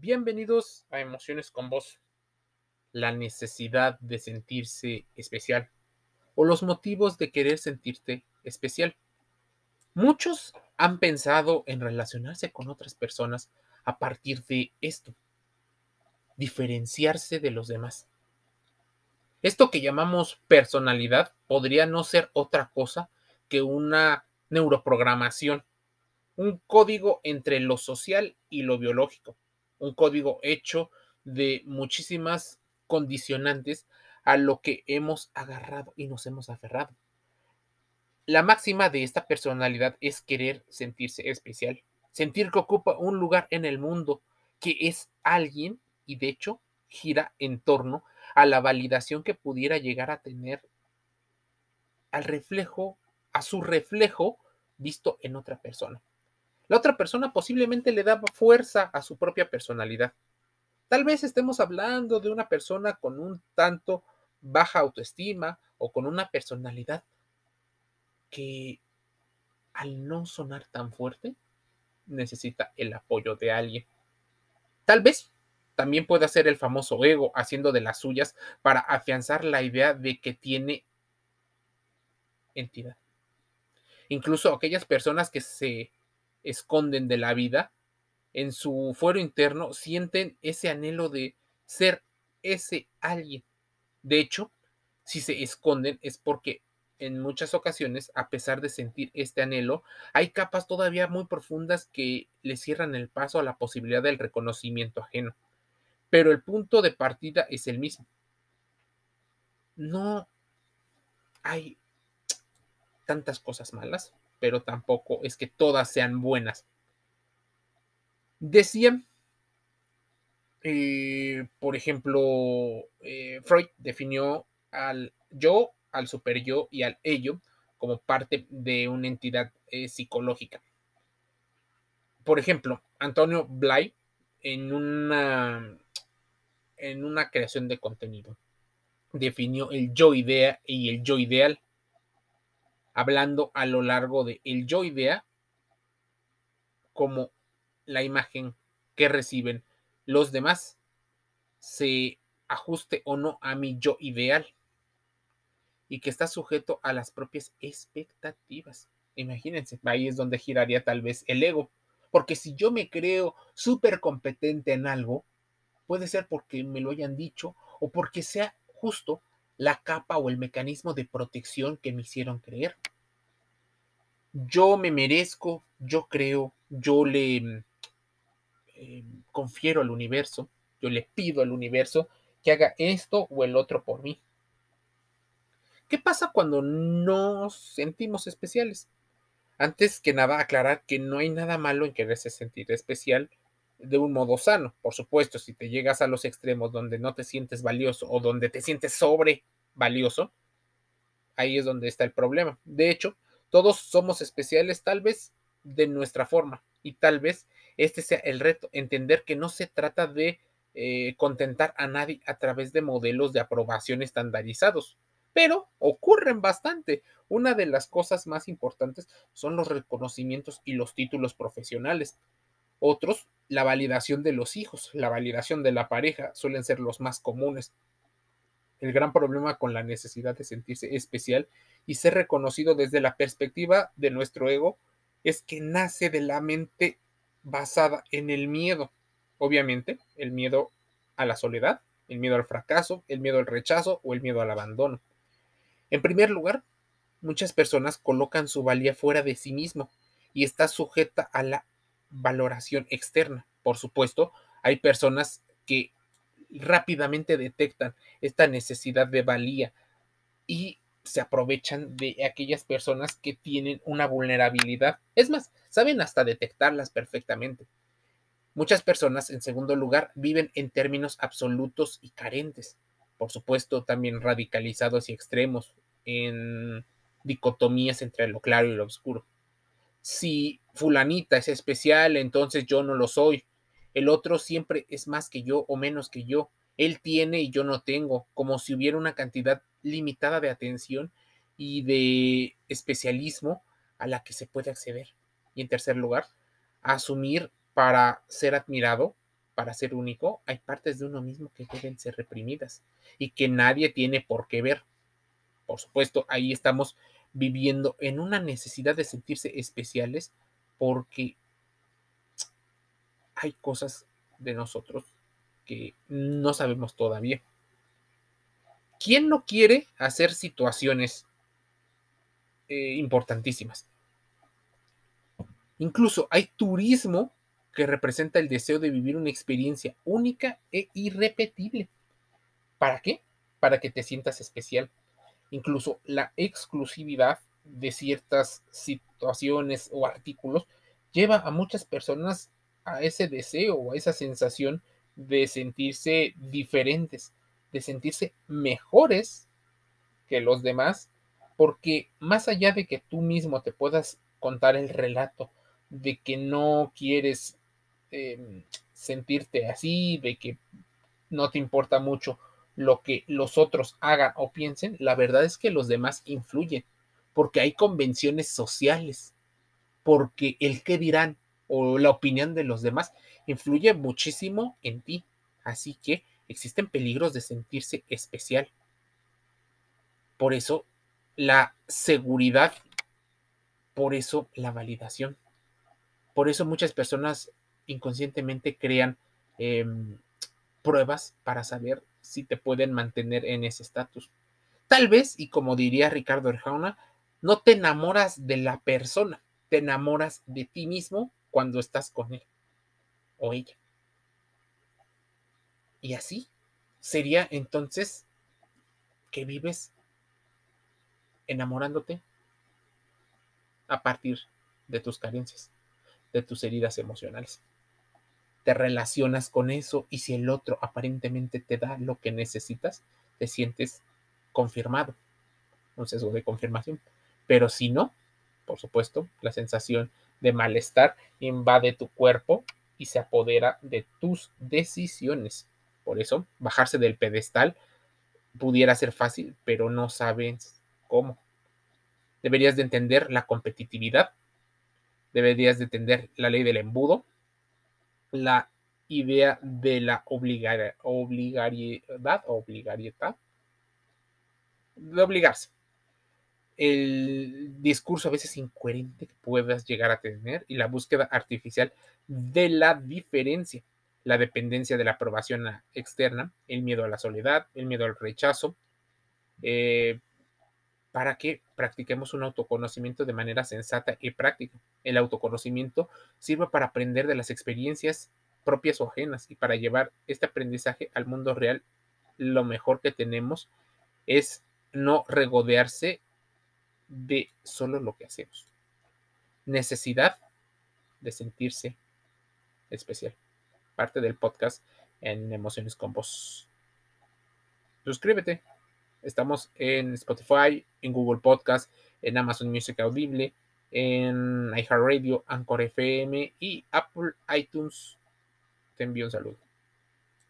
Bienvenidos a Emociones con Voz. La necesidad de sentirse especial o los motivos de querer sentirte especial. Muchos han pensado en relacionarse con otras personas a partir de esto, diferenciarse de los demás. Esto que llamamos personalidad podría no ser otra cosa que una neuroprogramación, un código entre lo social y lo biológico un código hecho de muchísimas condicionantes a lo que hemos agarrado y nos hemos aferrado. La máxima de esta personalidad es querer sentirse especial, sentir que ocupa un lugar en el mundo, que es alguien y de hecho gira en torno a la validación que pudiera llegar a tener al reflejo, a su reflejo visto en otra persona. La otra persona posiblemente le daba fuerza a su propia personalidad. Tal vez estemos hablando de una persona con un tanto baja autoestima o con una personalidad que al no sonar tan fuerte necesita el apoyo de alguien. Tal vez también pueda ser el famoso ego haciendo de las suyas para afianzar la idea de que tiene entidad. Incluso aquellas personas que se esconden de la vida, en su fuero interno sienten ese anhelo de ser ese alguien. De hecho, si se esconden es porque en muchas ocasiones, a pesar de sentir este anhelo, hay capas todavía muy profundas que le cierran el paso a la posibilidad del reconocimiento ajeno. Pero el punto de partida es el mismo. No hay tantas cosas malas, pero tampoco es que todas sean buenas. Decían, eh, por ejemplo, eh, Freud definió al yo, al super yo y al ello como parte de una entidad eh, psicológica. Por ejemplo, Antonio Blay en una, en una creación de contenido definió el yo idea y el yo ideal hablando a lo largo de el yo idea como la imagen que reciben los demás se ajuste o no a mi yo ideal y que está sujeto a las propias expectativas. Imagínense, ahí es donde giraría tal vez el ego, porque si yo me creo súper competente en algo, puede ser porque me lo hayan dicho o porque sea justo la capa o el mecanismo de protección que me hicieron creer. Yo me merezco, yo creo, yo le mm, eh, confiero al universo, yo le pido al universo que haga esto o el otro por mí. ¿Qué pasa cuando nos sentimos especiales? Antes que nada, aclarar que no hay nada malo en quererse sentir especial de un modo sano. Por supuesto, si te llegas a los extremos donde no te sientes valioso o donde te sientes sobre valioso, ahí es donde está el problema. De hecho, todos somos especiales tal vez de nuestra forma y tal vez este sea el reto, entender que no se trata de eh, contentar a nadie a través de modelos de aprobación estandarizados, pero ocurren bastante. Una de las cosas más importantes son los reconocimientos y los títulos profesionales. Otros, la validación de los hijos, la validación de la pareja, suelen ser los más comunes. El gran problema con la necesidad de sentirse especial y ser reconocido desde la perspectiva de nuestro ego es que nace de la mente basada en el miedo. Obviamente, el miedo a la soledad, el miedo al fracaso, el miedo al rechazo o el miedo al abandono. En primer lugar, muchas personas colocan su valía fuera de sí mismo y está sujeta a la valoración externa. Por supuesto, hay personas que rápidamente detectan esta necesidad de valía y se aprovechan de aquellas personas que tienen una vulnerabilidad. Es más, saben hasta detectarlas perfectamente. Muchas personas, en segundo lugar, viven en términos absolutos y carentes. Por supuesto, también radicalizados y extremos, en dicotomías entre lo claro y lo oscuro. Si fulanita es especial, entonces yo no lo soy. El otro siempre es más que yo o menos que yo. Él tiene y yo no tengo, como si hubiera una cantidad limitada de atención y de especialismo a la que se puede acceder. Y en tercer lugar, asumir para ser admirado, para ser único, hay partes de uno mismo que deben ser reprimidas y que nadie tiene por qué ver. Por supuesto, ahí estamos viviendo en una necesidad de sentirse especiales porque hay cosas de nosotros que no sabemos todavía. ¿Quién no quiere hacer situaciones eh, importantísimas? Incluso hay turismo que representa el deseo de vivir una experiencia única e irrepetible. ¿Para qué? Para que te sientas especial. Incluso la exclusividad de ciertas situaciones o artículos lleva a muchas personas a ese deseo o a esa sensación de sentirse diferentes, de sentirse mejores que los demás, porque más allá de que tú mismo te puedas contar el relato de que no quieres em, sentirte así, de que no te importa mucho lo que los otros hagan o piensen, la verdad es que los demás influyen, porque hay convenciones sociales, porque el qué dirán o la opinión de los demás influye muchísimo en ti. Así que existen peligros de sentirse especial. Por eso la seguridad, por eso la validación. Por eso muchas personas inconscientemente crean em, pruebas para saber si te pueden mantener en ese estatus. Tal vez, y como diría Ricardo Arjona, no te enamoras de la persona, te enamoras de ti mismo cuando estás con él o ella. Y así sería entonces que vives enamorándote a partir de tus carencias, de tus heridas emocionales. Te relacionas con eso y si el otro aparentemente te da lo que necesitas, te sientes confirmado, un sesgo de confirmación. Pero si no, por supuesto, la sensación de malestar invade tu cuerpo y se apodera de tus decisiones. Por eso, bajarse del pedestal pudiera ser fácil, pero no sabes cómo. Deberías de entender la competitividad, deberías de entender la ley del embudo, la idea de la obligariedad, obligariedad, de obligarse el discurso a veces incoherente que puedas llegar a tener y la búsqueda artificial de la diferencia, la dependencia de la aprobación externa, el miedo a la soledad, el miedo al rechazo, eh, para que practiquemos un autoconocimiento de manera sensata y práctica. El autoconocimiento sirve para aprender de las experiencias propias o ajenas y para llevar este aprendizaje al mundo real. Lo mejor que tenemos es no regodearse de solo lo que hacemos. Necesidad de sentirse especial. Parte del podcast en Emociones con Voz. Suscríbete. Estamos en Spotify, en Google Podcast, en Amazon Music Audible, en iHeartRadio, Anchor FM y Apple iTunes. Te envío un saludo.